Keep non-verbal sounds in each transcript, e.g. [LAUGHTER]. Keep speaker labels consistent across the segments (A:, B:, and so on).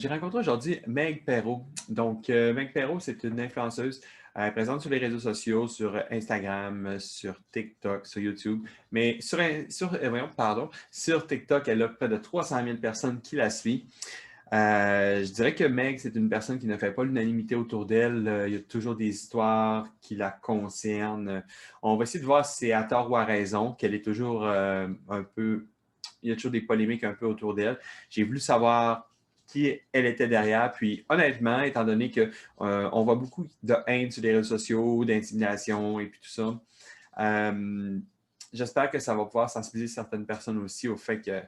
A: J'ai rencontré aujourd'hui Meg Perrault. Donc, euh, Meg Perrault, c'est une influenceuse euh, présente sur les réseaux sociaux, sur Instagram, sur TikTok, sur YouTube. Mais sur, sur, euh, pardon, sur TikTok, elle a près de 300 000 personnes qui la suivent. je dirais que Meg, c'est une personne qui ne fait pas l'unanimité autour d'elle. il y a toujours des histoires qui la concernent. On va essayer de voir si c'est à tort ou à raison, qu'elle est toujours un peu... Il y a toujours des polémiques un peu autour d'elle. J'ai voulu savoir qui elle était derrière. Puis honnêtement, étant donné qu'on euh, voit beaucoup de haine sur les réseaux sociaux, d'intimidation et puis tout ça, euh, j'espère que ça va pouvoir sensibiliser certaines personnes aussi au fait que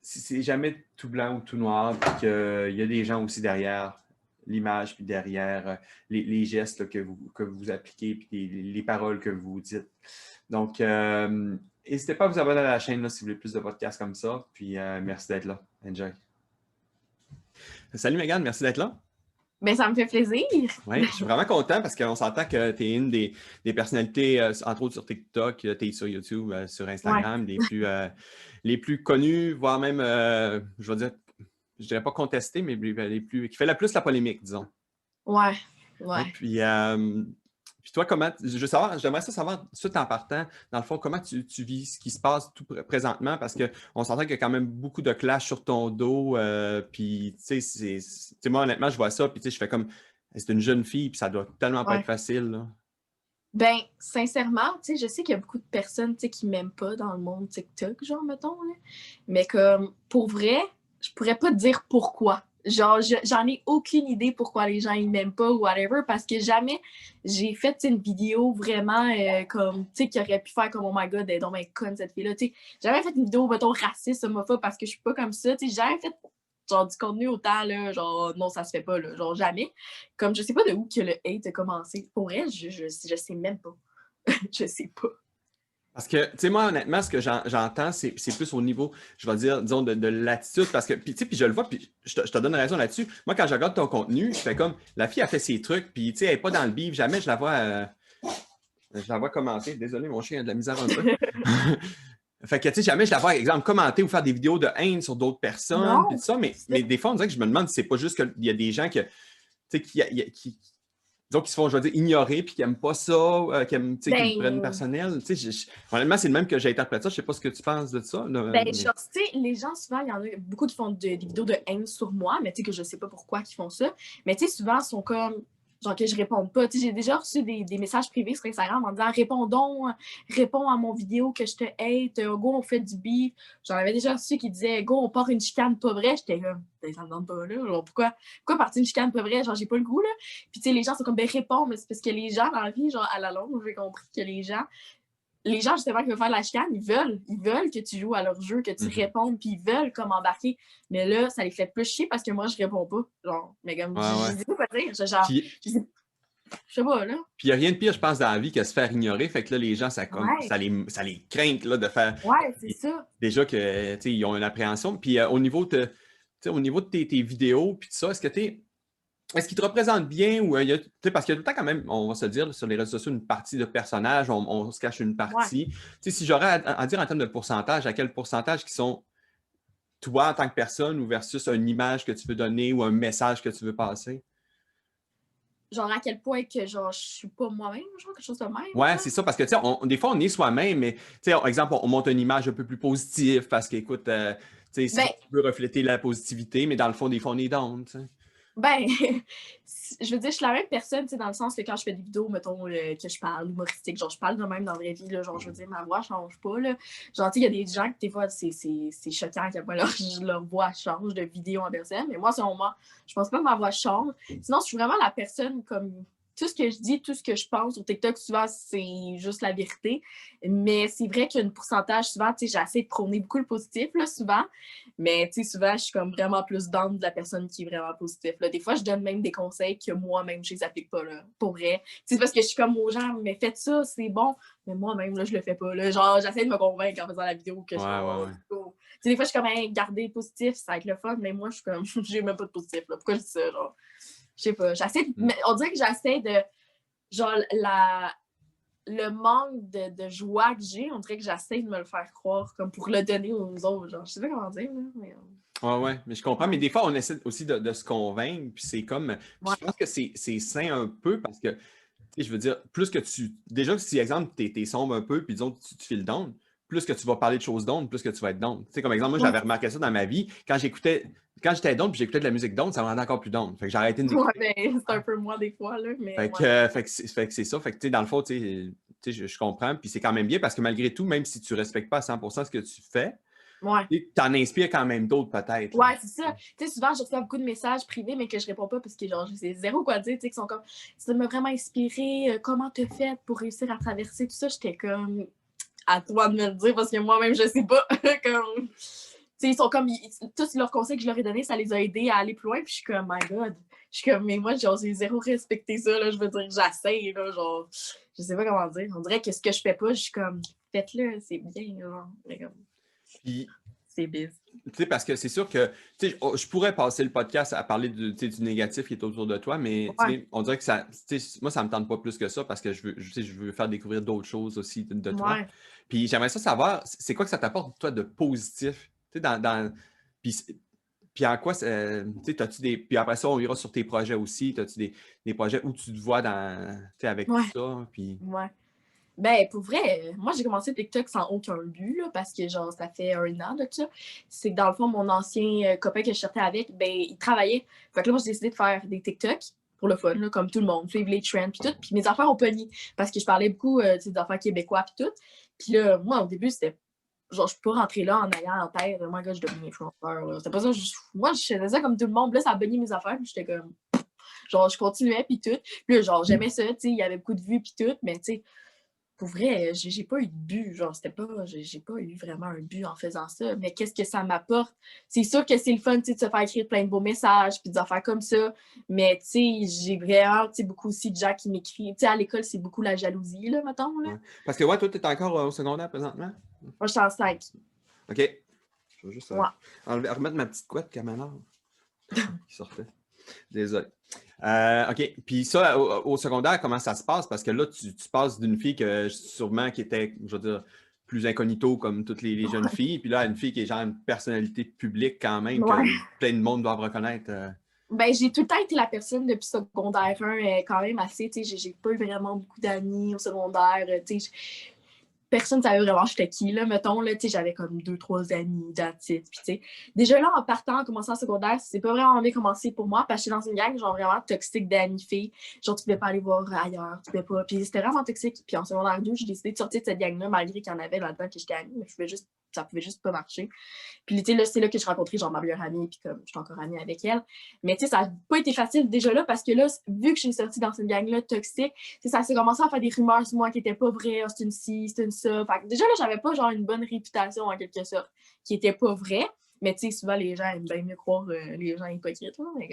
A: c'est jamais tout blanc ou tout noir, puis qu'il y a des gens aussi derrière l'image, puis derrière euh, les, gestes que, vous, que vous appliquez, puis les, paroles que vous dites. Donc, N'hésitez pas à vous abonner à la chaîne si vous voulez plus de podcasts comme ça. Puis euh, merci d'être là. Enjoy. Salut Megan, merci d'être là.
B: Bien, ça me fait plaisir.
A: Oui, je suis vraiment content parce qu'on s'entend que tu es une des, personnalités, euh, entre autres sur TikTok, tu es sur YouTube, euh, sur Instagram, des plus, les plus connues, voire même, je vais dire, je dirais pas contestées, mais les plus, qui fait la plus la polémique, disons.
B: Ouais, ouais. Et
A: puis, puis toi, comment, je veux savoir, j'aimerais ça savoir, tout en partant, dans le fond, comment tu, vis ce qui se passe tout présentement, parce qu'on s'entend qu'il y a quand même beaucoup de clash sur ton dos, euh, puis tu sais, moi, honnêtement, je vois ça, puis tu sais, je fais comme, c'est une jeune fille, puis ça doit tellement pas être facile, là.
B: Ben, sincèrement, tu sais, je sais qu'il y a beaucoup de personnes, tu sais, qui m'aiment pas dans le monde TikTok, genre, mettons, là. Mais comme, pour vrai, je pourrais pas te dire pourquoi. Genre, j'en ai aucune idée pourquoi les gens ils m'aiment pas ou whatever, parce que jamais j'ai fait une vidéo vraiment euh, comme, tu sais, qui aurait pu faire comme, oh my god, elle est donc conne cette fille-là, tu sais. Jamais fait une vidéo, mettons, raciste, homophobe, parce que je suis pas comme ça, tu sais. Jamais fait, genre, du contenu autant, là, genre, non, ça se fait pas, là, genre, jamais. Comme, je sais pas de où que le hate a commencé. Pour vrai, je, je, je sais même pas. [LAUGHS] je sais pas.
A: Parce que, tu sais, moi, honnêtement, ce que j'entends, c'est plus au niveau, je vais dire, disons, de, l'attitude. Parce que, puis, tu sais, puis je le vois, puis je te, donne raison là-dessus. Moi, quand je regarde ton contenu, je fais comme, la fille a fait ses trucs, puis, tu sais, elle n'est pas dans le bif. Jamais je la vois, euh, je la vois commenter. Désolé, mon chien a de la misère un peu. [LAUGHS] fait que, tu sais, jamais je la vois, exemple, commenter ou faire des vidéos de haine sur d'autres personnes, puis ça. Mais, mais des fois, on dirait que je me demande si c'est pas juste qu'il y a des gens que, tu sais, qui, qui donc qui se font, je veux dire, ignorer puis qui n'aiment pas ça, euh, qui, aiment, qui ben, prennent personnel. honnêtement, c'est le même que j'ai interprété ça. Je ne sais pas ce que tu penses de ça.
B: Ben, mais... les gens, souvent, il y en a beaucoup qui font des vidéos de haine sur moi, mais tu sais que je ne sais pas pourquoi ils font ça. Mais tu sais, souvent, ils sont comme que je réponds pas. J'ai déjà reçu des, messages privés sur Instagram en disant réponds donc, réponds à mon vidéo que je te hate, go, on fait du beef. J'en avais déjà reçu qui disaient go, on part une chicane pas vrai. J'étais comme, ben, ça me donne pas là. pourquoi, pourquoi partir une chicane pas vrai? Genre, j'ai pas le goût là. Puis tu sais, les gens sont comme, ben réponds, mais c'est parce que les gens dans la vie, genre à la longue, j'ai compris que les gens, les gens, justement, qui veulent faire la chicane, ils veulent, ils veulent que tu joues à leur jeu, que tu mhm. répondes, puis ils veulent comme embarquer. Mais là, ça les fait plus chier parce que moi, je réponds pas. Genre, mais comme, je, sais pas dire. Genre, je, sais, sais pas, là.
A: Puis il n'y a rien de pire, je pense, dans la vie que se faire ignorer. Fait que là, les gens, ça, comme, ça, les, ça les craint là, de faire.
B: Ouais, c'est ça.
A: Déjà que, ils ont une appréhension. Puis euh, au niveau de, au niveau de tes, tes vidéos, puis tout ça, est-ce que tu es est-ce qu'il te représente bien ou euh, parce qu'il y a tout le temps quand même, on va se dire sur les réseaux sociaux, une partie de personnage, on, se cache une partie. Si j'aurais à, dire en termes de pourcentage, à quel pourcentage qui sont toi en tant que personne ou versus une image que tu veux donner ou un message que tu veux passer?
B: Genre à quel point que genre je suis pas moi-même, genre quelque chose de même.
A: Ouais, c'est ça, parce que tu sais, des fois on est soi-même, mais tu sais, exemple, on monte une image un peu plus positive parce qu'écoute, euh, tu sais, ben tu veux refléter la positivité, mais dans le fond, des fois on est down, tu sais.
B: Ben, [LAUGHS] je veux dire, je suis la même personne, dans le sens que quand je fais des vidéos, mettons, euh, que je parle humoristique, genre, je parle de même dans la vraie vie, là, genre, je veux dire, ma voix change pas, là. Genre, tu sais, il y a des gens que, des fois, c'est choquant à quel point [LAUGHS] leur, leur, voix change de vidéo en personne, mais moi, selon moi, je pense pas que ma voix change. Sinon, je suis vraiment la personne comme tout ce que je dis, tout ce que je pense sur TikTok, souvent, c'est juste la vérité. Mais c'est vrai qu'il y a un pourcentage, souvent, tu sais, j'essaie de prôner beaucoup le positif, là, souvent. Mais, tu sais, souvent, je suis comme vraiment plus dans de la personne qui est vraiment positive. Là. Des fois, je donne même des conseils que moi-même, je les applique pas, là, pour vrai. C'est parce que je suis comme aux gens, mais faites ça, c'est bon. Mais moi-même, là, je le fais pas, là. Genre, j'essaie de me convaincre en faisant la vidéo que je
A: ouais, ouais,
B: des fois, je suis comme, hey, garder positif, ça va être le fun, mais moi, je suis comme, [LAUGHS] j'ai même pas de positif, là. Pourquoi je dis ça, genre? Je sais pas, j'essaie, mm. on dirait que j'essaie de, genre, la, le manque de, joie que j'ai, on dirait que j'essaie de me le faire croire, comme pour le donner aux autres. Genre, je sais pas comment dire, mais.
A: Ouais, ouais, mais je comprends. Mais des fois, on essaie aussi de, se convaincre, puis c'est comme. Je pense que c'est sain un peu parce que, je veux dire, plus que tu. Déjà, si, exemple, tu es, sombre un peu, puis disons, tu, tu files down, plus que tu vas parler de choses d'onde, plus que tu vas être down. Tu sais, comme exemple, moi, j'avais remarqué ça dans ma vie. Quand j'écoutais, quand j'étais down puis j'écoutais de la musique d'onde, ça me rendait encore plus down. Fait que j'ai arrêté de
B: Ouais, ben, c'est un peu moi des fois, là. Mais
A: fait, que, fait, que c'est ça. Fait que, tu sais, dans le fond, tu sais, je, je comprends. Puis c'est quand même bien parce que malgré tout, même si tu ne respectes pas à 100% ce que tu fais,
B: Ouais.
A: Tu en inspires quand même d'autres, peut-être.
B: Ouais, c'est ça. Tu sais, souvent, je reçois beaucoup de messages privés, mais que je réponds pas parce que, genre, je sais zéro quoi dire, tu sais, qui sont comme, ça m'a vraiment inspiré, euh, comment te fait pour réussir à traverser tout ça? J'étais comme, à toi de me le dire parce que moi-même, je sais pas. [LAUGHS] comme, ils sont comme, tous leurs conseils que je leur ai donnés, ça les a aidés à aller plus loin. Puis je suis comme, my God. Je suis comme, mais moi, j'ai zéro respecté ça. Là. Je veux dire, j'essaye. Là, genre, je sais pas comment dire. On dirait que ce que je fais pas, je suis comme, faites-le, c'est bien. Genre.
A: Puis,
B: c'est bizarre.
A: Tu sais, parce que c'est sûr que oh, je pourrais passer le podcast à parler du, du négatif qui est autour de toi, mais on dirait que ça, moi, ça ne me tente pas plus que ça parce que je veux, je veux faire découvrir d'autres choses aussi de, toi. Puis j'aimerais ça savoir, c'est quoi que ça t'apporte, toi, de positif? Dans, dans, puis, puis en quoi, tu as-tu des. Puis après ça, on ira sur tes projets aussi. As-tu des, des, projets où tu te vois dans, avec tout ça? Puis...
B: Ouais. Ben, pour vrai, moi, j'ai commencé TikTok sans aucun but, là, parce que, genre, ça fait un an de ça. C'est que, dans le fond, mon ancien euh, copain que je sortais avec, ben, il travaillait. Fait que là, moi, j'ai décidé de faire des TikTok pour le fun, là, comme tout le monde, suivre les trends, puis tout. Puis mes affaires ont pogné, parce que je parlais beaucoup, euh, des affaires québécois, puis tout. Puis là, moi, au début, c'était genre, je peux rentrer là en ayant en tête, moi, gars, je devenais influenceur. C'était pas ça. moi, je faisais ça comme tout le monde. Là, ça a bonné mes affaires. Puis j'étais comme. Genre, je continuais, puis tout. Puis là, genre, j'aimais ça, tu sais. Il y avait beaucoup de vues, puis tout. Mais, tu sais, pour vrai, j'ai pas eu de but. Genre, c'était pas. J'ai pas eu vraiment un but en faisant ça. Mais qu'est-ce que ça m'apporte? C'est sûr que c'est le fun, tu sais, de se faire écrire plein de beaux messages, puis des affaires comme ça. Mais, tu sais, j'ai vraiment, tu sais, beaucoup aussi de gens qui m'écrivent. Tu sais, à l'école, c'est beaucoup la jalousie, là, mettons. Là.
A: Parce que, ouais, toi, tu es encore au secondaire présentement?
B: Moi, je suis en 5.
A: OK. Je vais juste euh, remettre ma petite couette caméra qui sortait. Désolé. Euh, OK. Puis ça, au, secondaire, comment ça se passe? Parce que là, tu, passes d'une fille que sûrement qui était, je veux dire, plus incognito comme toutes les, jeunes filles, puis là, une fille qui est genre une personnalité publique quand même, que plein de monde doivent reconnaître. Euh.
B: Ben, j'ai tout le temps été la personne depuis secondaire 1, euh, quand même assez, tu sais, j'ai pas eu vraiment beaucoup d'amis au secondaire, tu sais, personne ne savait vraiment j'étais qui, là, mettons, là, j'avais comme deux, trois amis, d'attitude, puis tu sais, déjà là, en partant, en commençant en secondaire, c'est pas vraiment bien commencé pour moi, parce que j'étais dans une gang, genre, vraiment toxique d'amis filles, genre, tu pouvais pas aller voir ailleurs, tu pouvais pas, puis c'était vraiment toxique, puis en secondaire 2, j'ai décidé de sortir de cette gang-là, malgré qu'il y en avait là-dedans que j'étais amie, mais je pouvais juste ça pouvait juste pas marcher. Puis, tu c'est là que je rencontrais, genre, ma meilleure amie, puis comme, je suis encore amie avec elle. Mais, tu sais, ça n'a pas été facile déjà là, parce que là, vu que j'ai sorti dans cette gang-là toxique, ça s'est commencé à faire des rumeurs sur moi qui n'étaient pas vraies, oh, c'est une ci, c'est une ça. Fait déjà là, j'avais pas, genre, une bonne réputation, en quelque sorte, qui était pas vraie. Mais, tu sais, souvent, les gens aiment bien mieux croire euh, les gens hypocrites, mais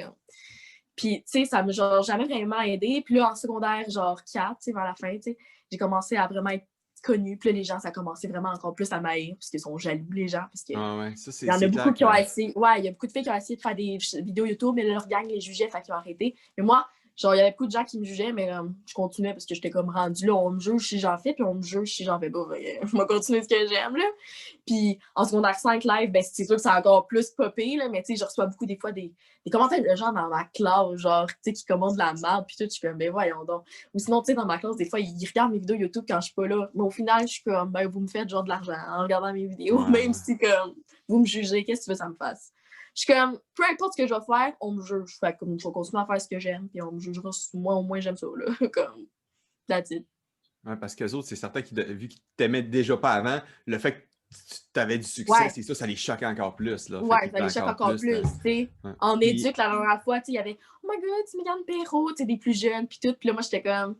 B: Puis, tu sais, ça m'a genre jamais vraiment aidé. Puis là, en secondaire, genre 4, tu sais, vers la fin, tu sais, j'ai commencé à vraiment être connu. Puis là, les gens, ça a commencé vraiment encore plus à m'haïr parce qu'ils sont jaloux, les gens. Parce que
A: ah ouais, ça,
B: il y en a beaucoup qui ont essayé. Ouais, il y a beaucoup de filles qui ont essayé de faire des vidéos YouTube, mais leur gang les jugeait, fait qu'ils ont arrêté. Mais moi, Genre, il y avait beaucoup de gens qui me jugeaient, mais euh, je continuais parce que j'étais comme rendu là, on me juge si j'en fais, puis on me juge si j'en fais pas. je vais continuer ce que j'aime, là. Puis en secondaire 5 live, ben, c'est sûr que c'est encore plus popé, là, mais tu sais, je reçois beaucoup des fois des, des, commentaires de gens dans ma classe, genre, tu sais, qui commandent de la merde, puis tout, je suis comme, ben voyons donc. Ou sinon, tu sais, dans ma classe, des fois, ils regardent mes vidéos YouTube quand je suis pas là. Mais au final, je suis comme, ben, vous me faites genre de l'argent en regardant mes vidéos, [LAUGHS] même si, comme, vous me jugez, qu'est-ce que tu veux que ça me fasse? Je suis comme, peu importe ce que je vais faire, on me juge. Fait comme, je vais continuer à faire ce que j'aime, puis on me jugera. Moi, au moins, j'aime ça, là. [LAUGHS] comme, that's it.
A: Ouais, parce qu'eux autres, c'est certain qu'ils, vu qu'ils t'aimaient déjà pas avant, le fait que tu avais du succès, c'est ça, ça les choquait encore plus. Là.
B: Ouais, ça les choque encore plus. tu sais. En éduque, la dernière fois, il y avait Oh my god, tu Mégane Perrault, tu sais, des plus jeunes, puis tout. Puis là, moi, j'étais comme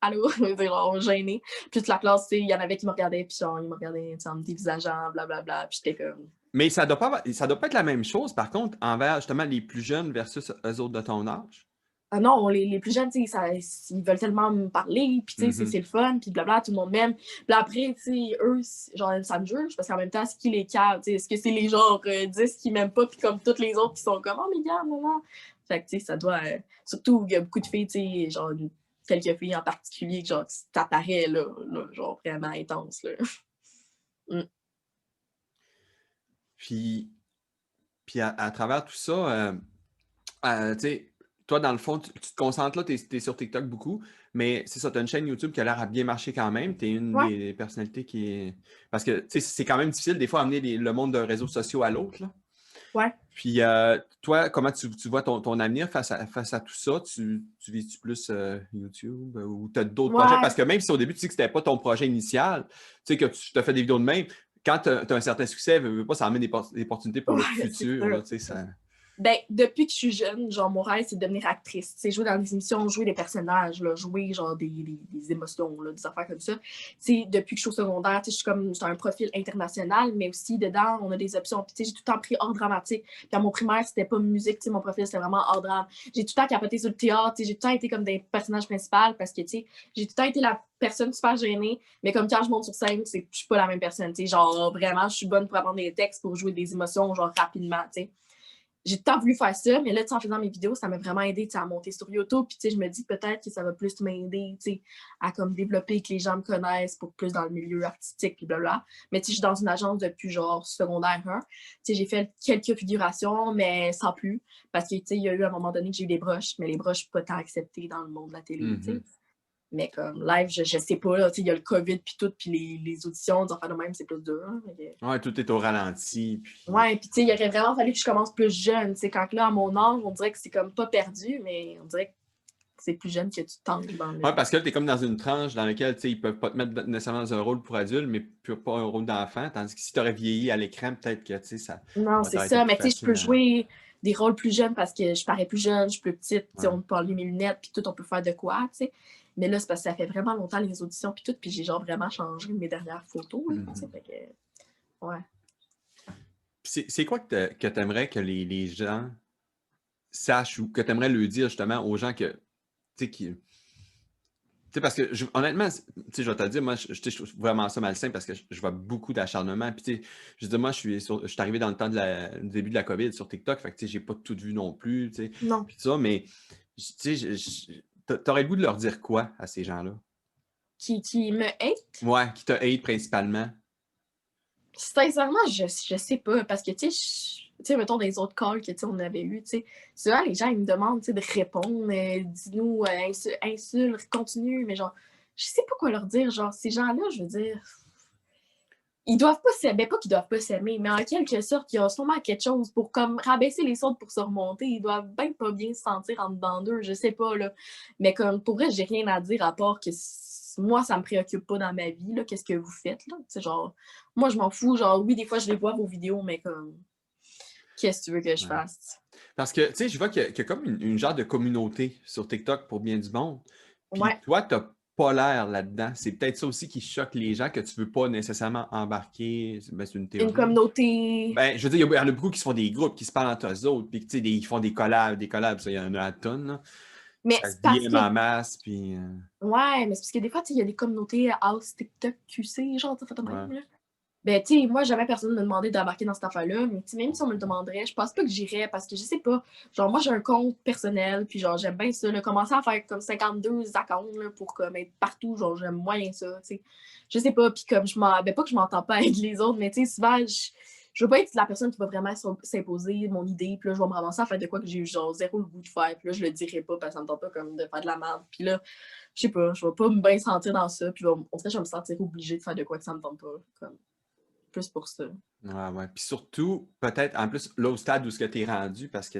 B: Allô, [LAUGHS] genre gênée. Puis toute la classe, il y en avait qui me regardaient, puis genre, ils me regardaient en me dévisageant, blablabla. Puis j'étais comme
A: mais ça ne doit, pas, ça doit pas être la même chose, par contre, envers justement les plus jeunes versus eux autres de ton âge?
B: Ah non, les, les plus jeunes, ça, ils veulent tellement me parler, puis mm-hmm. c'est le fun, puis blabla, tout le monde m'aime. Puis après, eux, genre, ça me juge, parce qu'en même temps, ce qui les calme, est-ce que c'est les genre 10 euh, qui m'aiment pas, puis comme toutes les autres qui sont comme, oh, mais gars, non, non. Fait que, tu sais, ça doit. Euh, surtout, il y a beaucoup de filles, tu sais, genre, quelques filles en particulier genre t'apparaît là, là, genre vraiment intense là. [LAUGHS] Mm.
A: Puis, puis à, travers tout ça, euh, euh, tu sais, toi, dans le fond, tu, te concentres là, tu es, sur TikTok beaucoup, mais c'est ça, tu as une chaîne YouTube qui a l'air à bien marcher quand même. Tu es une des personnalités qui est. Parce que c'est quand même difficile des fois amener le monde d'un réseau social à l'autre.
B: Ouais.
A: Puis euh, toi, comment tu, vois ton, avenir face à, face à tout ça? Tu, tu vises-tu plus YouTube ou tu as d'autres projets? Parce que même si au début tu sais que c'était pas ton projet initial, tu sais que tu te fais des vidéos de même, quand tu as, un certain succès, pas, ça amène des, opportunités pour le futur. ça...
B: Ben, depuis que je suis jeune, genre, mon rêve, c'est de devenir actrice. C'est jouer dans des émissions, jouer des personnages, là, jouer, genre, des, des, émotions, là, des affaires comme ça. C'est depuis que je suis au secondaire, je suis comme, j'ai un profil international, mais aussi, dedans, on a des options. Puis, j'ai tout le temps pris hors dramatique. À mon primaire, c'était pas musique, mon profil, c'était vraiment hors drame. J'ai tout le temps capoté sur le théâtre, j'ai tout le temps été comme des personnages principaux parce que, j'ai tout le temps été la personne super gênée, mais comme quand je monte sur scène, je suis pas la même personne, genre, vraiment, je suis bonne pour apprendre des textes, pour jouer des émotions, genre, rapidement, tu sais j'ai tant voulu faire ça, mais là, en faisant mes vidéos, ça m'a vraiment aidé à monter sur YouTube. Puis, je me dis peut-être que ça va plus m'aider à comme développer, que les gens me connaissent pour plus dans le milieu artistique, puis blablabla. Mais je suis dans une agence depuis genre secondaire 1. J'ai fait quelques figurations, mais sans plus. Parce qu'il y a eu un moment donné que j'ai eu des broches, mais les broches pas tant acceptées dans le monde de la télé. Mm-hmm. Mais comme live, je, je sais pas, il y a le COVID puis tout, puis les, les auditions, des de même, c'est plus dur. Hein,
A: ouais, tout est au ralenti.
B: Puis... Ouais, puis tu sais, il aurait vraiment fallu que je commence plus jeune. sais quand là, à mon âge, on dirait que c'est comme pas perdu, mais on dirait que c'est plus jeune que tu tentes dans le...
A: Ouais, parce que tu es comme dans une tranche dans laquelle tu sais, ils peuvent pas te mettre nécessairement dans un rôle pour adulte, mais pas un rôle d'enfant. Tandis que si tu aurais vieilli à l'écran, peut-être que tu sais, ça.
B: Non, c'est ça, mais tu sais, je peux jouer des rôles plus jeunes parce que je parais plus jeune, je suis plus petite, ouais. on peut enlever mes lunettes, puis tout, on peut faire de quoi, tu sais. Mais là, c'est parce que ça fait vraiment longtemps les auditions puis tout, puis j'ai genre vraiment changé mes dernières photos. Mm-hmm. fait que, ouais.
A: C'est quoi que tu aimerais que les, les, gens sachent ou que tu aimerais le dire justement aux gens que, tu sais, qui. Tu sais, parce que je, honnêtement, je vais te dire, moi, je, je, trouve vraiment ça malsain parce que je, vois beaucoup d'acharnement. Puis, tu sais, je dis, moi, je suis, je suis arrivé dans le temps de la, du début de la COVID sur TikTok, fait que, tu sais, j'ai pas tout vu non plus, tu sais.
B: Non.
A: Puis ça, mais, tu sais, T'aurais le goût de leur dire quoi à ces gens-là?
B: Qui, qui me hate?
A: Ouais, qui te hate principalement.
B: Sincèrement, je, je sais pas. Parce que, tu sais, tu sais, mettons des autres calls que on avait eu, tu sais, souvent les gens ils me demandent de répondre, euh, dis-nous, euh, insulte, continue, mais genre, je sais pas quoi leur dire. Genre, ces gens-là, je veux dire, ils doivent pas s'aimer, pas qu'ils doivent pas s'aimer, mais en quelque sorte, il y a sûrement quelque chose pour comme rabaisser les autres pour se remonter. Ils doivent bien pas bien se sentir en dedans d'eux, je sais pas, là. Mais comme, pour vrai, j'ai rien à dire à part que moi, ça me préoccupe pas dans ma vie, là, qu'est-ce que vous faites, là. C'est genre, moi, je m'en fous, genre, oui, des fois, je vais voir vos vidéos, mais comme, qu'est-ce que tu veux que je fasse?
A: Parce que, tu sais, je vois qu'il y, a comme une, genre de communauté sur TikTok pour bien du monde. Puis
B: ouais.
A: toi, t'as polaire là-dedans. C'est peut-être ça aussi qui choque les gens, que tu ne veux pas nécessairement embarquer. Ben, c'est une théorie.
B: Une communauté.
A: Ben, je veux dire, il y, en a beaucoup qui se font des groupes, qui se parlent entre eux autres, puis des, ils font des collabs, des collabs, il y en a à tonnes.
B: Mais c'est parce
A: que... en masse, puis... Euh,
B: ouais, mais c'est parce que des fois, il y a des communautés House, TikTok, QC, genre, ça fait même, là. Ben, tu sais, moi, jamais personne ne me demandait d'embarquer dans cette affaire-là, mais même si on me le demanderait, je pense pas que j'irais parce que je sais pas. Genre, moi, j'ai un compte personnel, puis genre, j'aime bien ça. Là, commencer à faire comme 52 accounts là, pour comme être partout, genre, j'aime moyen ça, tu sais. Je sais pas, puis comme je m'en. Ben, pas que je m'entends pas [LAUGHS] avec les autres, mais tu sais, souvent, je. Je veux pas être la personne qui va vraiment s'imposer mon idée, puis là, je vais me ramasser à faire de quoi que j'ai eu genre zéro le goût de faire, puis là, je le dirai pas parce que ça me tente pas comme de faire de la merde. Puis là, je sais pas, je vais pas me bien sentir dans ça, puis en fait, je vais me sentir obligée de faire de quoi que ça me tente pas. Comme plus pour ça.
A: Ouais, ouais. Puis surtout, peut-être, en plus, là, au stade où tu es rendu, parce que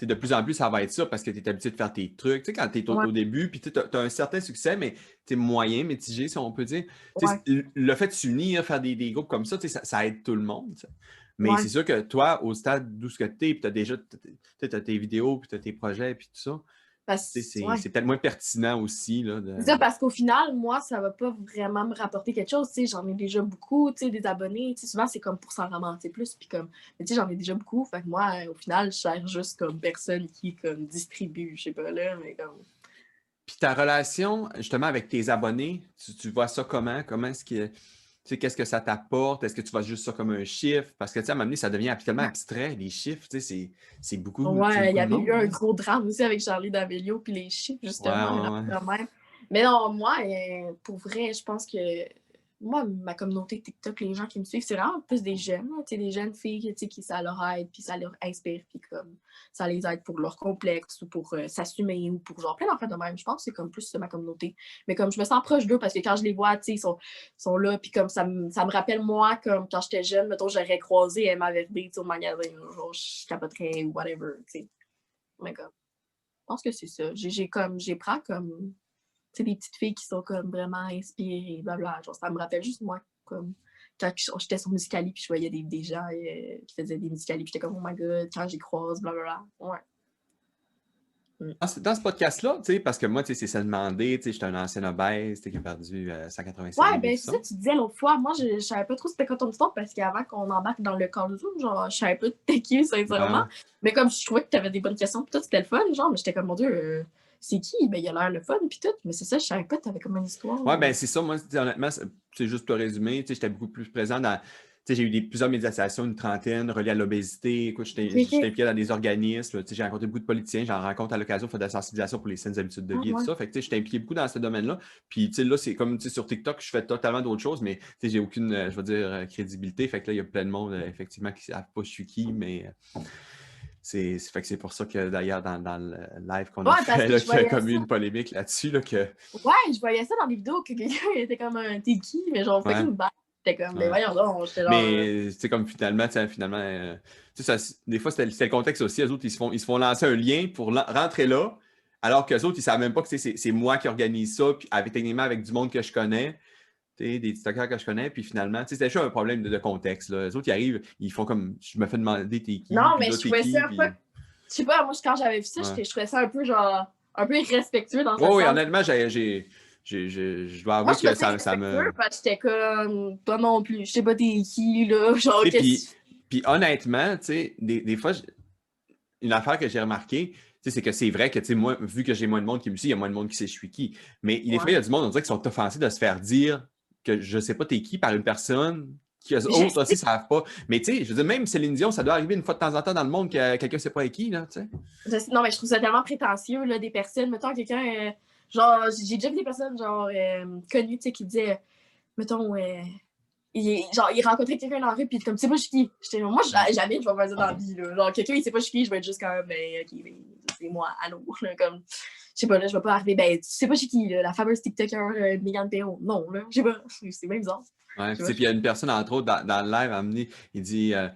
A: de plus en plus, ça va être ça, parce que tu es habitué de faire tes trucs. Tu sais, quand tu es au, début, puis tu as, un certain succès, mais tu es moyen, mitigé, si on peut dire. Le fait de s'unir, faire des, des, groupes comme ça, ça, ça aide tout le monde. Mais c'est sûr que toi, au stade d'où tu es, puis tu as déjà as tes vidéos, puis tu as tes projets, puis tout ça, c'est peut-être moins pertinent aussi. Là,
B: de... ça, parce qu'au final, moi, ça va pas vraiment me rapporter quelque chose. J'en ai déjà beaucoup, des abonnés. Souvent, c'est comme pour s'en ramasser plus. Puis comme, j'en ai déjà beaucoup. Fait que moi, au final, je sers juste comme personne qui comme, distribue, je sais pas là, mais comme.
A: Puis ta relation, justement, avec tes abonnés, tu, tu vois ça comment? Comment est-ce que sais, qu'est-ce que ça t'apporte? Est-ce que tu vois juste ça comme un chiffre? Parce que, tu sais, à un moment donné, ça devient tellement abstrait, les chiffres, tu sais, beaucoup.
B: Ouais, il y avait eu un gros drame aussi avec Charlie D'Amelio, puis les chiffres, justement.
A: Ouais,
B: ouais. Mais non, moi, euh, pour vrai, je pense que moi, ma communauté TikTok, les gens qui me suivent, c'est vraiment plus des jeunes, des jeunes filles qui ça leur aide, puis ça leur inspire, puis comme ça les aide pour leur complexe ou pour euh, s'assumer ou pour genre plein d'enfants de même. Je pense que c'est comme plus ma communauté. Mais comme je me sens proche d'eux parce que quand je les vois, ils sont, sont là, puis comme ça, ça me rappelle moi, comme quand j'étais jeune, mettons, j'aurais croisé Emma au magasin, genre je capoterais ou whatever, tu sais. Mais comme, je pense que c'est ça. J'ai comme, j'ai prends comme des petites filles qui sont comme vraiment inspirées, blablabla. Genre, ça me rappelle juste moi, comme quand j'étais sur Musicali, puis je voyais des, des gens euh, qui faisaient des Musicali, puis j'étais comme, oh my god, quand j'y croise, blablabla. Ouais.
A: Mm. Dans ce, podcast-là, tu sais, parce que moi, tu sais, c'est ça demander, tu sais, j'étais un ancien obèse, tu qui a perdu 185
B: euh, Ouais, ben c'est ça, tu disais l'autre fois, moi, je, je savais pas trop c'était quoi ton histoire, parce qu'avant qu'on embarque dans le corps Zoom, genre, je savais pas [LAUGHS] t'es qui, sincèrement. Mais comme je trouvais que tu avais des bonnes questions, tout, c'était le fun, genre, mais j'étais comme, mon Dieu, euh, c'est qui? Ben, il a l'air le fun, puis tout. Mais c'est ça, je savais pas que tu avais comme une histoire.
A: Ouais, ben, c'est ça. Moi, honnêtement, c'est juste pour résumer. J'étais beaucoup plus présent dans. J'ai eu des, plusieurs médiations, une trentaine, reliées à l'obésité. Écoute, j'étais impliqué dans des organismes. J'ai rencontré beaucoup de politiciens. J'en rencontre à l'occasion pour de la sensibilisation pour les saines habitudes de vie et tout ça. Fait que, j'étais impliqué beaucoup dans ce domaine-là. Puis, là, c'est comme, sur TikTok, je fais totalement d'autres choses, mais, j'ai aucune, euh, je veux dire, euh, crédibilité. Fait que là, il y a plein de monde, euh, effectivement, qui ne savent pas je suis qui, mais c'est que pour ça que d'ailleurs dans, dans, le live qu'on a fait, il y a comme eu une polémique là-dessus. Là, que...
B: Ouais, je voyais ça dans les vidéos que quelqu'un était comme un t'es qui, mais genre ouais. fucking bad. Comme, mais voyons donc, j'étais genre.
A: Mais c'est comme finalement, finalement, euh, ça, des fois c'était le contexte aussi, les autres, ils se font, ils se font lancer un lien pour rentrer là, alors qu'eux autres, ils ne savent même pas que c'est moi qui organise ça, puis avec, techniquement avec du monde que je connais des TikTokers que je connais, puis finalement, c'est juste un problème de, contexte. Là. Les autres, ils arrivent, ils font comme, je me fais demander t'es qui.
B: Non, mais je trouvais ça un peu. Je sais pas, moi, quand j'avais vu ça, je trouvais ça un peu genre, un peu irrespectueux dans ce
A: Oui, oui, honnêtement, j'ai. Je dois avouer que ça, ça me.
B: Parce que j'étais comme, toi non plus, je sais pas t'es qui, là. [LAUGHS] Genre,
A: puis, puis honnêtement, tu sais, des, des fois, une affaire que j'ai remarqué, c'est que c'est vrai que, moi, vu que j'ai moins de monde qui me suit, il y a moins de monde qui sait je suis qui. Mais des fois, il y a du monde, on dirait, qui sont offensés de se faire dire que je sais pas t'es qui par une personne qui eux autres aussi savent pas. Mais tu sais, je veux dire, même Céline Dion, ça doit arriver une fois de temps en temps dans le monde que quelqu'un ne sait pas qui, là, tu
B: sais. Non, mais je trouve ça tellement prétentieux, là, des personnes, mettons, quelqu'un, euh, genre, j'ai déjà vu des personnes, genre, euh, connues, tu sais, qui disaient, mettons, euh, il, genre, il rencontrait quelqu'un dans la rue, puis comme, tu sais pas, je suis qui. J'étais, moi, jamais je vais faire ça dans la vie, là. Genre, quelqu'un, il sait pas, je suis qui, je vais être juste comme, ben, ok, ben, c'est moi, allô, [LAUGHS] là, comme sais pas, là, je vais pas arriver, ben, tu sais pas chez qui, la fameuse TikToker euh, Megan Perron. Non, là, je sais pas, [LAUGHS] c'est même bizarre.
A: Ouais, puis il y a une personne, entre autres, dans, dans le live, a amené, il dit, euh,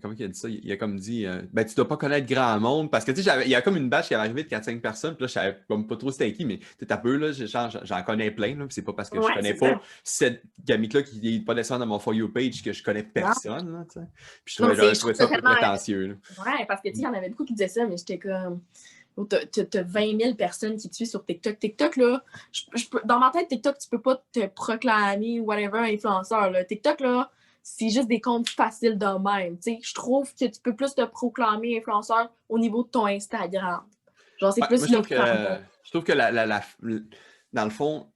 A: comment il a dit ça? Il a comme dit, euh, ben, tu dois pas connaître grand monde, parce que, tu sais, il y a comme une batch qui avait arrivé de 4-5 personnes, puis là, je savais comme pas trop c'était qui, mais tu un peu, là, j'en connais plein, là, c'est pas parce que je connais pas cette gamique-là qui n'est pas descendre dans mon For You page que je connais personne, là. Puis je trouvais, je ça un peu prétentieux,
B: Ouais, parce que, tu sais, il y en avait beaucoup qui disaient ça, mais j'étais comme tu as, 20 000 personnes qui te suivent sur TikTok. TikTok, là, dans ma tête, TikTok, tu peux pas te proclamer whatever influenceur. Là. TikTok, là, c'est juste des comptes faciles de même. Je trouve que tu peux plus te proclamer influenceur au niveau de ton Instagram. Genre, c'est plus
A: le je, trouve que, je trouve que la, dans le fond,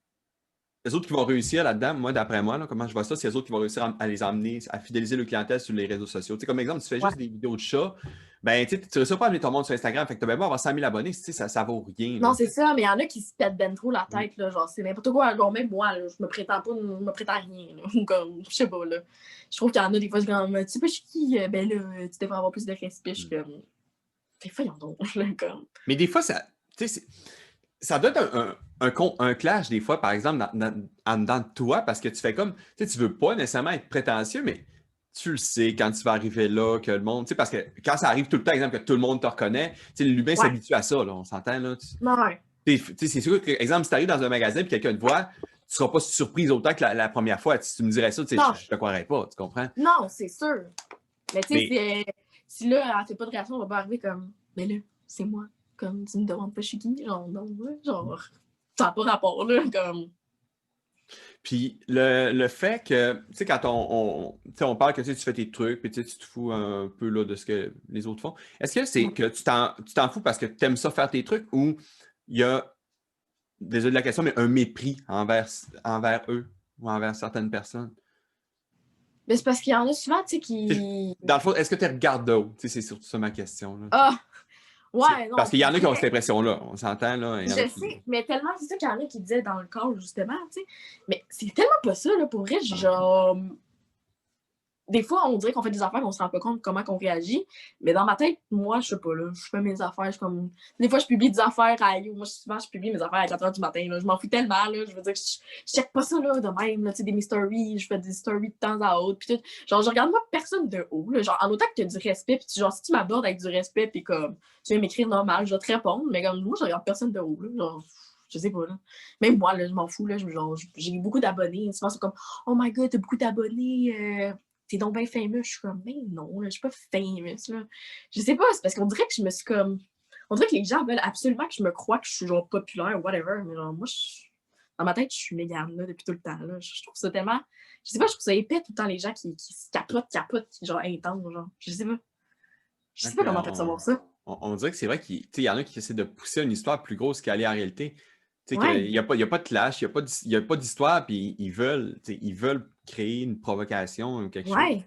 A: les autres qui vont réussir là-dedans, moi, d'après moi, comment je vois ça, c'est les autres qui vont réussir à, les emmener, à fidéliser le clientèle sur les réseaux sociaux. Tu comme exemple, tu fais juste des vidéos de chats, ben, tu ne réussis pas amener ton monde sur Instagram. Fait que tu vas avoir 100 000 abonnés, ça, ça vaut rien.
B: Non, c'est ça, mais il y en a qui se pètent ben trop la tête. Là, genre, c'est n'importe quoi. Genre, même moi, je me prétends pas, je me prétends rien. [LAUGHS] comme, je sais pas, là. Je trouve qu'il y en a des fois, je comme, tu sais pas, je suis qui? Euh, ben là, tu devrais avoir plus de respect. Je suis mm. comme, des fois, ils en ont, comme.
A: Mais des fois, ça, tu sais, ça doit être un, un, un, un, clash, des fois, par exemple, dans, dans, dans, toi, parce que tu fais comme, tu sais, tu veux pas nécessairement être prétentieux, mais tu le sais quand tu vas arriver là, que le monde. Tu sais, parce que quand ça arrive tout le temps, exemple, que tout le monde te reconnaît, tu sais, l'humain s'habitue à ça, là, on s'entend, là. Tu... sais, c'est sûr que, exemple, si tu arrives dans un magasin et quelqu'un te voit, tu ne seras pas surprise autant que la, première fois. Si tu me dirais ça, tu sais, je, te croirais pas, tu comprends?
B: Non, c'est sûr. Mais tu sais, si là, elle fait pas de réaction, on va pas arriver comme, mais là, c'est moi. Comme, tu me demandes pas je suis qui, genre, non, genre, ça n'a pas rapport, là, comme.
A: Puis le, fait que, tu sais, quand on, on, parle que tu fais tes trucs, puis tu te fous un peu là, de ce que les autres font, est-ce que c'est que tu t'en fous parce que tu aimes ça faire tes trucs ou il y a, désolé de la question, mais un mépris envers, envers eux ou envers certaines personnes?
B: Mais c'est parce qu'il y en a souvent, tu sais, qui.
A: Dans le fond, est-ce que tu regardes d'autres? Tu sais, c'est surtout ça ma question.
B: Ah! Ouais, non.
A: Parce qu'il y en a qui ont cette impression-là, on s'entend, là.
B: Je
A: qui-
B: sais, mais tellement, c'est ça qu'il y en a qui disaient dans le corps, justement, tu sais. Mais c'est tellement pas ça, là, pour vrai, genre. Des fois, on dirait qu'on fait des affaires, on se rend pas compte comment on réagit. Mais dans ma tête, moi, je sais pas, là, je fais mes affaires, je comme. Des fois, je publie des affaires à Moi, souvent, je publie mes affaires à 4 h du matin, là. Je m'en fous tellement, là. Je veux dire, je, je check pas ça, là, de même, là, tu sais, des stories, je fais des stories de temps à autre, puis tout. Genre, je regarde moi personne de haut, là. Genre, en autant que tu as du respect, puis genre, si tu m'abordes avec du respect, puis comme, tu viens m'écrire normal, je vais te répondre, mais comme, moi, je regarde personne de haut, là. Genre, je sais pas, là. Même moi, là, je m'en fous, là. j'ai beaucoup d'abonnés. Souvent, c'est comme, oh my god, t'as beaucoup d'abonnés. euh, T'es donc bien fameux. Je suis comme, mais non, là, je suis pas famous, là. Je sais pas, c'est parce qu'on dirait que je me suis comme. On dirait que les gens veulent absolument que je me croie que je suis genre populaire ou whatever. Mais genre, moi, je- dans ma tête, je suis Mégane, là, depuis tout le temps, là. Je, trouve ça tellement. Je sais pas, je trouve ça épais tout le temps, les gens qui, qui se capotent, capotent, qui genre intenses, genre. Je sais pas. Je sais pas comment
A: on-
B: percevoir ça.
A: On, on dirait que c'est vrai qu'il il y en a qui essaient de pousser une histoire plus grosse qu'elle est en réalité.
B: Ouais.
A: qu'il n'y a, il a pas de clash, il n'y a pas il d'histoire, puis ils veulent, ils veulent créer une provocation ou quelque chose.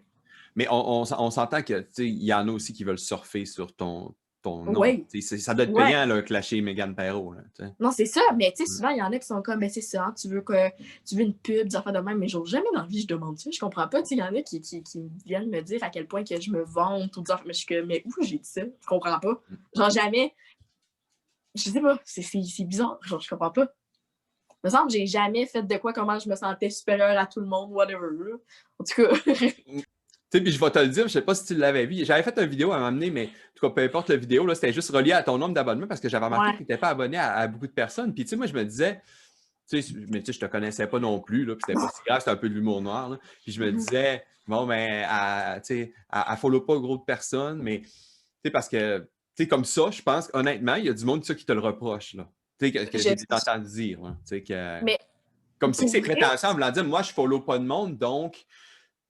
A: Mais on, on on s'entend que tu sais, il y en a aussi qui veulent surfer sur ton, ton nom. C'est- Ça doit être
B: Ouais.
A: payant, là, clasher Megan Perrault. Là.
B: Non, c'est ça, mais tu sais, souvent, il y en a qui sont comme, ben c'est ça, hein, tu veux que tu veux une pub, des affaires de même, mais genre, jamais dans la vie, je demande ça. Je comprends pas, il y en a qui, qui, qui viennent me dire à quel point que je me vante ou des affaires, mais je suis comme, mais où j'ai dit ça? Je comprends pas.
A: Mm.
B: Genre, jamais. Je sais pas, c'est bizarre, genre, je comprends pas. Il me semble que j'ai jamais fait de quoi, comment je me sentais supérieure à tout le monde, whatever. En tout cas, [LAUGHS]
A: Tu sais, puis je vais te le dire, je sais pas si tu l'avais vu. J'avais fait une vidéo à m'amener, mais en tout cas, peu importe la vidéo, là, c'était juste relié à ton nombre d'abonnements parce que j'avais remarqué
B: Ouais.
A: que tu n'étais pas abonné à, à beaucoup de personnes. Puis tu sais, moi, je me disais, tu sais, mais tu sais, je te connaissais pas non plus, là, puis c'était pas si grave, c'était un peu de l'humour noir. là. Puis je me
B: Mhm.
A: disais, bon, ben, à, tu sais, à, à follow pas gros de personnes, mais tu sais, parce que, tu sais, comme ça, je pense, honnêtement, il y a du monde ça, qui te le reproche, là. Tu sais, que, que j'ai entendu dire. Tu sais, que.
B: Mais
A: Comme si c'est prétentieux en voulant dire, moi, je follow pas de monde, donc,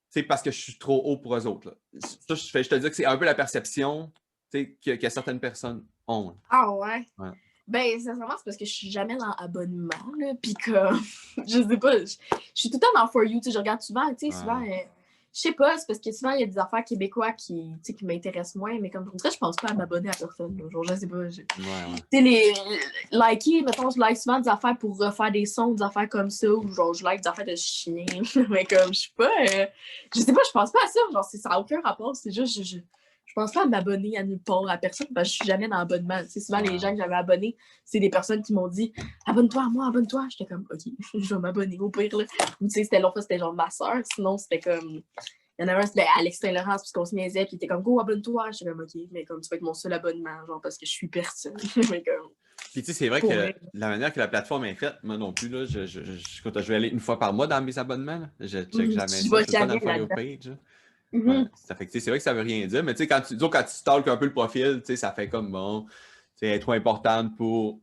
A: c'est parce que je suis trop haut pour eux autres. là. Ça, je, te dis que c'est un peu la perception tu sais, que, que certaines personnes ont.
B: Ah ouais?
A: Ouais.
B: Ben, sincèrement, c'est parce que je suis jamais dans abonnement, là, pis que, [LAUGHS] je sais pas, je, je suis tout le temps dans For You, tu sais, je regarde souvent, tu sais,
A: Ouais.
B: souvent, euh, je sais pas, c'est parce que souvent, il y a des affaires québécois qui, qui m'intéressent moins, mais comme, on dirait, je pense pas à m'abonner à personne, genre, je sais pas, je-
A: Ouais, ouais.
B: tu sais, les, liker, mettons, je like souvent des affaires pour refaire des sons, des affaires comme ça, ou genre, je like des affaires de chien, [LAUGHS] mais comme, je sais pas, euh, je sais pas, je pense pas à ça, genre, c'est- ça n'a aucun rapport, c'est juste, je, je, je pense pas à m'abonner à nulle part à personne, parce que je suis jamais dans l'abonnement, sais, souvent, les gens que j'avais abonnés, c'est des personnes qui m'ont dit, abonne-toi à moi, abonne-toi, j'étais comme, ok, [LAUGHS] je vais m'abonner au pire, là, ou tu sais, c'était l'autre fois, c'était genre ma soeur, sinon, c'était comme, il y en avait un, c'était Alex Saint-Laurent, puisqu'on se niaisait, puis il était comme, go, abonne-toi. J'étais comme, OK, mais comme, tu vas être mon seul abonnement, genre, parce que je suis personne. [LAUGHS] mais comme,
A: Puis tu sais, c'est vrai que
B: vrai.
A: la manière que la plateforme est faite, moi non plus, là, je, je, je, écoute, je vais aller une fois par mois dans mes abonnements. là. Je check
B: Mhm,
A: jamais ça. Je dans
B: jamais là-dedans.
A: page.
B: Mhm.
A: Ouais, ça fait que, tu sais, c'est vrai que ça veut rien dire, mais tu sais, quand tu, disons, quand tu stalks un peu le profil, tu sais, ça fait comme bon, être trop importante pour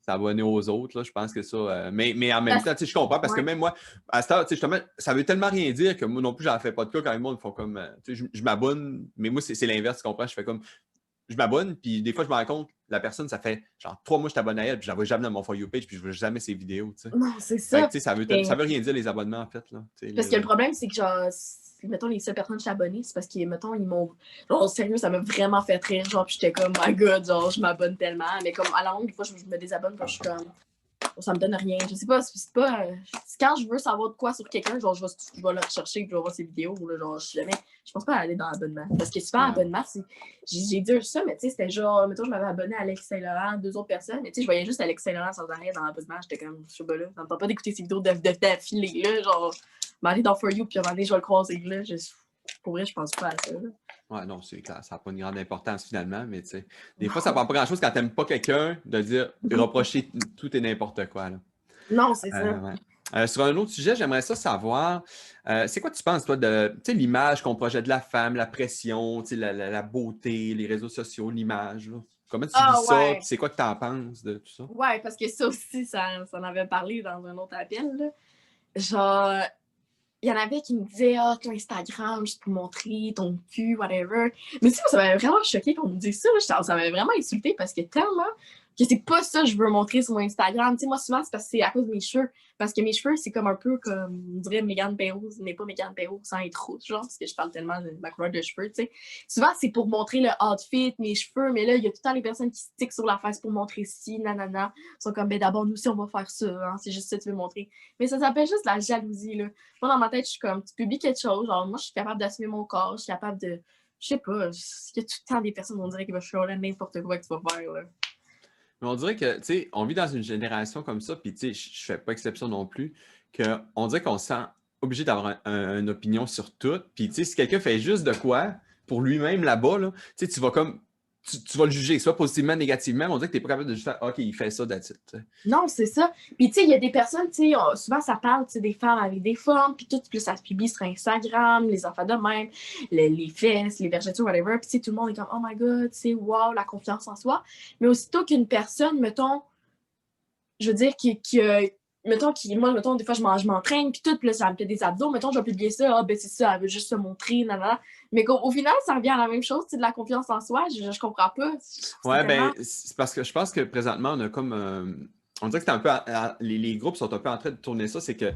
A: s'abonner aux autres, là, je pense que ça. euh, mais, mais en même
B: Parce-
A: temps, tu sais, je comprends parce que même moi, à cette heure, tu sais, justement, ça veut tellement rien dire que moi non plus, j'en fais pas de cas quand les monde font comme, euh, tu sais, je, je m'abonne, mais moi, c'est l'inverse, tu comprends? Je fais comme, je m'abonne, puis des fois, je me rends compte, la personne, ça fait genre trois mois que je t'abonne à elle, puis je la vois jamais dans mon For You page, puis je vois jamais ses vidéos, tu sais.
B: Non, c'est
A: Fait
B: ça.
A: que, ça veut,
B: Et-
A: ça veut rien dire les abonnements, en fait, là.
B: Parce que le problème, c'est que, genre, si- mettons, les seules personnes que je c'est parce qu'ils, mettons, ils m'ont. Genre, sérieux, ça m'a vraiment fait rire. Genre, puis j'étais comme, my god, genre, je m'abonne tellement. Mais comme, à la longue, des fois, je me désabonne quand je suis comme. Ça me donne rien. Je sais pas, c'est pas. euh, quand je veux savoir de quoi sur quelqu'un, genre, je vais, je vais le rechercher et je vais voir ses vidéos. Là, genre, je jamais. Je pense pas à aller dans l'abonnement. Parce que souvent,
A: Ouais.
B: abonnement, c'est. J'ai dit ça, mais tu sais, c'était genre, mettons, je m'avais abonné à Alex Saint-Laurent, deux autres personnes. Mais tu sais, je voyais juste Alex Saint-Laurent sans arrêt dans l'abonnement. J'étais comme, je sais pas là, ça me tente pas d'écouter ses vidéos de- de- d'affilée, là. Genre, m'aller dans For You, puis à un moment donné, je vais le croiser là. Je, pour vrai, je pense pas à ça. là.
A: Ouais, non, c'est clair, ça n'a pas une grande importance finalement, mais tu sais, des fois, ça prend pas grand-chose quand t'aimes pas quelqu'un de dire, de [LAUGHS] reprocher tout et n'importe quoi. Là.
B: Non, c'est ça.
A: Euh, ouais. Euh, sur un autre sujet, j'aimerais ça savoir, euh, c'est quoi tu penses, toi, de l'image qu'on projette de la femme, la pression, la, la- la beauté, les réseaux sociaux, l'image, là? Comment tu
B: Ah,
A: vis ça?
B: ouais.
A: puis C'est quoi que tu en penses de tout ça?
B: Ouais, parce que ça aussi, ça, ça en avait parlé dans un autre appel. Là. Genre, il y en avait qui me disaient Ah, ton Instagram, juste pour montrer ton cul, whatever. Mais tu ça m'avait vraiment choqué qu'on me dise ça. Ça m'avait vraiment insulté parce que tellement, que c'est pas ça que je veux montrer sur mon Instagram. Tu sais, moi, souvent, c'est parce que c'est à cause de mes cheveux. Parce que mes cheveux, c'est comme un peu comme, on dirait Megan Perrault, mais pas Megan Perrault sans être rouge, genre, parce que je parle tellement de ma couleur de cheveux, tu sais. Souvent, c'est pour montrer le outfit, mes cheveux, mais là, il y a tout le temps les personnes qui stickent sur la face pour montrer ci, nanana. Ils sont comme, ben d'abord, nous aussi, on va faire ça, hein, c'est juste ça que tu veux montrer. Mais ça s'appelle juste la jalousie, là. Moi, dans ma tête, je suis comme, tu publies quelque chose, genre, moi, je suis capable d'assumer mon corps, je suis capable de, je sais pas, il y a tout le temps des personnes, on dirait, qui vont chialer n'importe quoi que tu vas faire, là.
A: Mais on dirait que, tu sais, on vit dans une génération comme ça, puis tu sais, je fais pas exception non plus, qu'on dirait qu'on se sent obligé d'avoir une opinion sur tout. Puis, tu sais, si quelqu'un fait juste de quoi pour lui-même là-bas, là, tu vas comme tu, vas le juger, soit positivement, négativement, on dirait que tu n'es pas capable de juste faire OK, il fait ça, that's
B: Non, c'est ça. Puis, tu sais, il y a des personnes, tu sais, souvent ça parle des femmes avec des formes, puis tout, plus ça se publie sur Instagram, les enfants de même, les, fesses, les vergetures, whatever. Puis, tu sais, tout le monde est comme Oh my God, tu sais, wow, la confiance en soi. Mais aussitôt qu'une personne, mettons, je veux dire, qui, qui, mettons, qui, moi, mettons, des fois, je m'entraîne, puis tout, puis là, ça me fait des abdos. Mettons, je vais publier ça, ah, ben c'est ça, elle veut juste se montrer, nanana. Mais au, final, ça revient à la même chose, c'est de la confiance en soi. Je, je comprends pas.
A: Ouais, ben, c'est parce que je pense que présentement, on a comme. Euh, on dirait que c'est un peu. les, les, groupes sont un peu en train de tourner ça, c'est que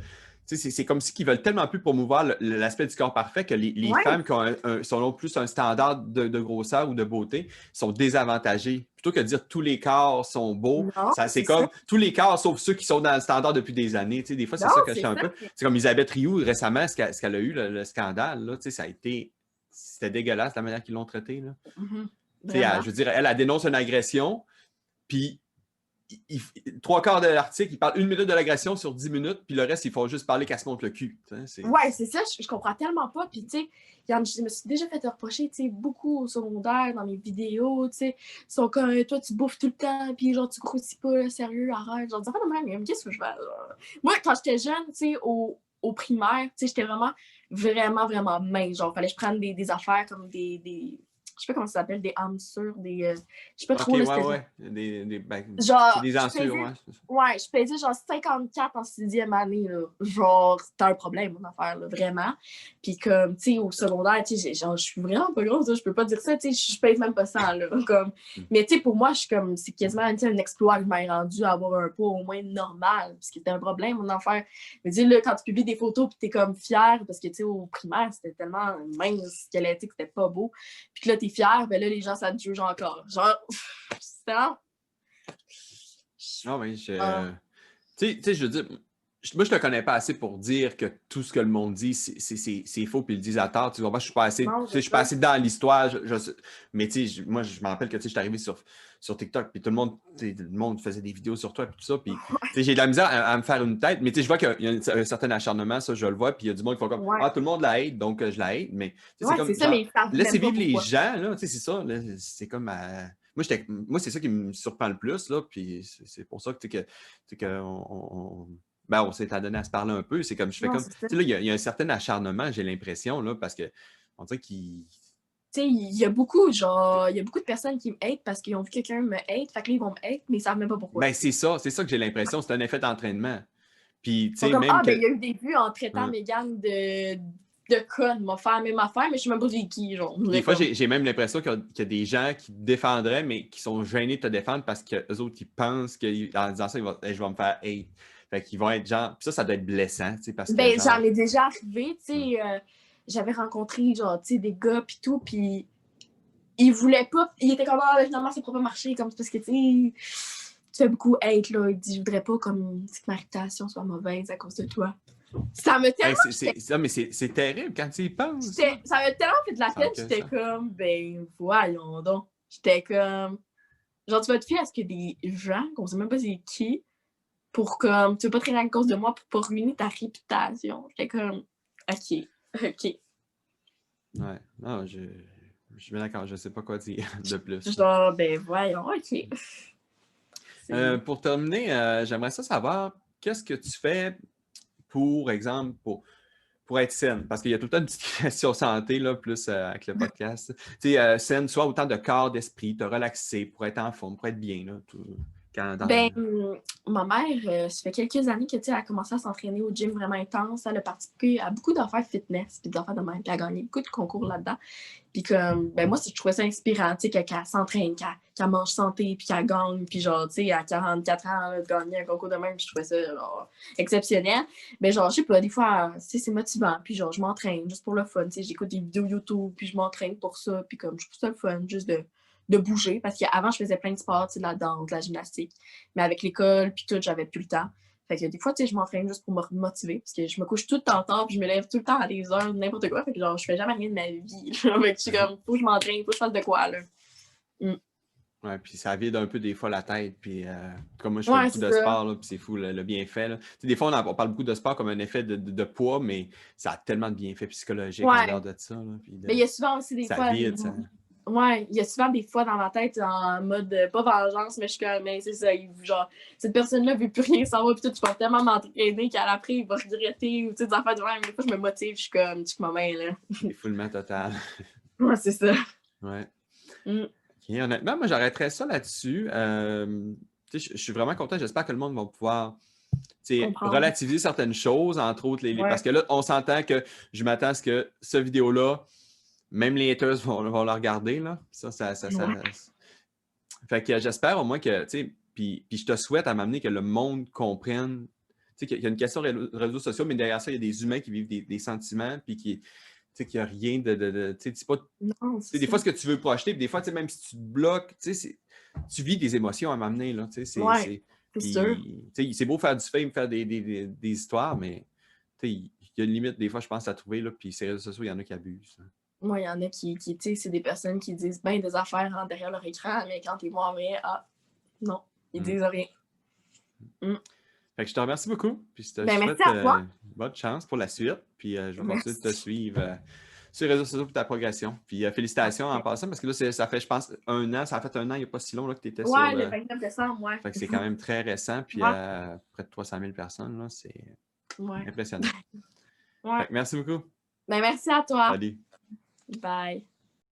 A: c'est comme si veulent tellement plus promouvoir l'aspect du corps parfait que les, femmes qui ont sont plus un standard de, grosseur ou de beauté sont désavantagées. Plutôt que de dire tous les corps sont beaux, c'est comme tous les corps sauf ceux qui sont dans le standard depuis des années. des fois, c'est ça que je un peu. C'est comme Elisabeth Rioux récemment, ce qu'elle a eu, le, scandale, là, ça a été. C'était dégueulasse la manière qu'ils l'ont traité. Mm-hmm. je veux dire, elle, a dénoncé une agression, puis trois quarts de l'article, il parle une minute de l'agression sur dix minutes, puis le reste, il faut juste parler qu'elle se montre le cul.
B: Ouais, c'est ça, je, comprends tellement pas. Puis, tu sais, je me suis déjà fait reprocher, tu sais, beaucoup au secondaire, dans mes vidéos, tu sais, sont comme, toi, tu bouffes tout le temps, puis genre, tu croustilles pas, sérieux, arrête. Genre, pas de même, qu'est-ce que je fais, Moi, quand j'étais jeune, tu sais, au, au primaire, tu sais, j'étais vraiment, vraiment, vraiment mince. Genre, fallait que je prenne des, des affaires comme des, des je sais pas comment ça s'appelle, des hamsters, des. Euh, je sais pas trop.
A: Ouais, ouais. Des, des,
B: ben, genre, des ansures, ouais. Ouais, je pesais genre 54 en sixième année, là. Genre, c'était un problème, mon affaire, là, vraiment. Puis comme, tu sais, au secondaire, tu sais, genre, je suis vraiment pas grosse, je peux pas dire ça, tu sais, je pèse même pas ça, là. [LAUGHS] Comme... Mm. Mais tu sais, pour moi, je suis comme, c'est quasiment un exploit que je m'ai rendu à avoir un poids au moins normal, parce que c'était un problème, mon affaire. Mais dis, là, quand tu publies des photos, puis t'es comme fière, parce que, tu sais, au primaire, c'était tellement mince, squelettique, c'était pas beau. Puis là, t'es fier, ben là, les gens, ça te juge encore. Genre, [LAUGHS] c'est
A: Ah oui, je... Ah. Tu sais, je veux dire, moi, je te connais pas assez pour dire que tout ce que le monde dit, c'est faux, puis ils le disent à tort. Tu vois, je suis pas assez, je suis pas assez dans l'histoire. Je, mais tu sais, moi, je me rappelle que je suis arrivé sur, sur TikTok, puis tout le monde, le monde faisait des vidéos sur toi, puis tout ça. Puis [LAUGHS] j'ai de la misère à, me faire une tête. Mais tu sais, je vois qu'il y a un, certain acharnement, ça, je le vois. Puis il y a du monde qui font comme Ah, tout le monde la hate, donc euh, je la hate. Mais c'est comme. Ça, laissez vivre les gens, là. Tu sais, c'est ça. C'est comme. Euh, moi, moi c'est ça qui me surprend le plus, là. Puis c'est pour ça que, que, que on ben, on s'est adonné à se parler un peu. C'est comme, je fais comme. Tu sais, là, il y, a un certain acharnement, j'ai l'impression, là, parce que on dirait qu'il.
B: Tu sais, il y a beaucoup, genre, il y a beaucoup de personnes qui me hate parce qu'ils ont vu quelqu'un me hate, fait que là, ils vont me hate, mais ils savent même pas pourquoi.
A: Ben, c'est ça, c'est ça que j'ai l'impression, c'est un effet d'entraînement. Puis, tu sais,
B: même. Ah, ben, il y a eu des vues en traitant ouais. Megan de de conne, m'a fait la même affaire, mais je sais même pas qui, genre.
A: Des fois, j'ai même l'impression qu'il y, a des gens qui te défendraient, mais qui sont gênés de te défendre parce qu'eux autres, ils pensent qu'en disant ça, ils vont, je vais me faire hate. Fait qu'ils vont être genre. ça, ça doit être blessant, tu sais, parce que.
B: Ben, j'en ai déjà arrivé, tu sais. Euh, j'avais rencontré, genre, tu sais, des gars, pis tout, puis ils voulaient pas. Ils étaient comme, ah, finalement, c'est pas marché, comme, parce que, tu sais, tu fais beaucoup hate, là. Ils disent, je voudrais pas, comme, que ma réputation soit mauvaise à cause de toi. Ça me tellement.
A: Hey, mais c'est terrible quand tu y penses.
B: Ça m'a tellement fait de la peine, j'étais comme, ben, voyons donc. J'étais comme. Genre, tu vas te fier à ce que des gens, qu'on sait même pas c'est qui, pour comme, tu veux pas traîner à cause de moi pour pas ruiner ta réputation. J'étais comme, ok, ok.
A: Ouais, non, je, je suis bien d'accord, je sais pas quoi dire [LAUGHS] de plus.
B: Genre, ben voyons, ok.
A: Euh, pour terminer, euh, j'aimerais ça savoir, qu'est-ce que tu fais pour exemple, pour, pour être saine? Parce qu'il y a tout le temps une petite [LAUGHS] question santé, là, plus euh, avec le podcast. Tu sais, saine, soit autant de corps, d'esprit, te relaxer, pour être en forme, pour être bien, là, tout
B: Ben, ma mère, euh, ça fait quelques années qu'elle a commencé à s'entraîner au gym vraiment intense. Elle a participé à beaucoup d'affaires fitness, puis d'affaires de même, puis elle a gagné beaucoup de concours là-dedans. Puis comme, ben moi, je trouvais ça inspirant, tu sais, qu'elle s'entraîne, qu'elle mange santé, puis qu'elle gagne, puis genre, tu sais, à 44 ans, de gagner un concours de même, je trouvais ça, exceptionnel. Mais genre, je sais pas, des fois, c'est motivant, puis genre, je m'entraîne juste pour le fun, tu sais, j'écoute des vidéos YouTube, puis je m'entraîne pour ça, puis comme, je trouve ça le fun, juste de de bouger parce qu'avant, je faisais plein de sports, de la danse, de la gymnastique. Mais avec l'école, puis tout, j'avais plus le temps. Fait que des fois, tu sais, je m'entraîne juste pour me motiver parce que je me couche tout le temps tard puis je me lève tout le temps à des heures, n'importe quoi. Fait que genre, je fais jamais rien de ma vie. [LAUGHS] fait que je suis comme, faut que je m'entraîne, faut que je fasse de quoi, là.
A: Mm. Ouais, puis ça vide un peu des fois la tête. Puis euh, comme moi, je fais beaucoup de sport, puis c'est fou le, bienfait. Là. Des fois, on, parle beaucoup de sport comme un effet de, poids, mais ça a tellement de bienfaits psychologiques
B: ouais. l'heure de ça. Là, mais il y a souvent aussi des fois. Vide, ça... Ouais, il y a souvent des fois dans ma tête en mode euh, pas vengeance, mais je suis comme, mais c'est ça, genre, cette personne-là veut plus rien savoir, puis tu vas tellement m'entraîner qu'à l'après, il va regretter, ou tu sais, des affaires de même. Des fois, je me motive, je suis comme, tu ma main, là.
A: C'est foulement total. [LAUGHS]
B: ouais, c'est ça.
A: Ouais. Mm. honnêtement, moi, j'arrêterais ça là-dessus. Euh, je suis vraiment content. J'espère que le monde va pouvoir relativiser certaines choses, entre autres les, Parce que là, on s'entend que je m'attends à ce que cette vidéo-là, même les haters vont, vont la regarder, là. Ça, ça, ça, Fait que j'espère au moins que, tu sais, puis, puis je te souhaite à m'amener que le monde comprenne, tu sais, qu'il y a une question de réseaux sociaux, mais derrière ça, il y a des humains qui vivent des, sentiments, puis qui, tu sais, qu'il n'y a rien de, de, tu sais, pas... des fois, ce que tu veux projeter, puis des fois, tu sais, même si tu te bloques, tu sais, tu vis des émotions à m'amener, là, tu sais, c'est... C'est beau faire du fame, faire des, des, des histoires, mais il y a une limite, des fois, je pense, à trouver, là, puis ces réseaux sociaux, il y en a qui abusent.
B: Moi, il y en a qui, qui tu sais, c'est des personnes qui disent bien des affaires en derrière leur écran, mais quand ils voient en vrai, ah, non, ils mm. disent rien.
A: Mm. Fait que je te remercie beaucoup. Puis je te
B: ben, souhaite euh,
A: bonne chance pour la suite. Puis euh, je vais continuer de te suivre euh, sur les réseaux sociaux pour ta progression. Puis félicitations en passant, parce que là, ça fait, je pense, un an, ça a fait un an, il n'y a pas si long là, que tu étais
B: sur. Ouais, le 29 décembre, ouais.
A: Fait que c'est quand même très récent. Puis près de 300 000 personnes, là, c'est impressionnant. [LAUGHS] ouais. merci beaucoup.
B: Ben, merci à toi.
A: Salut.
B: Bye.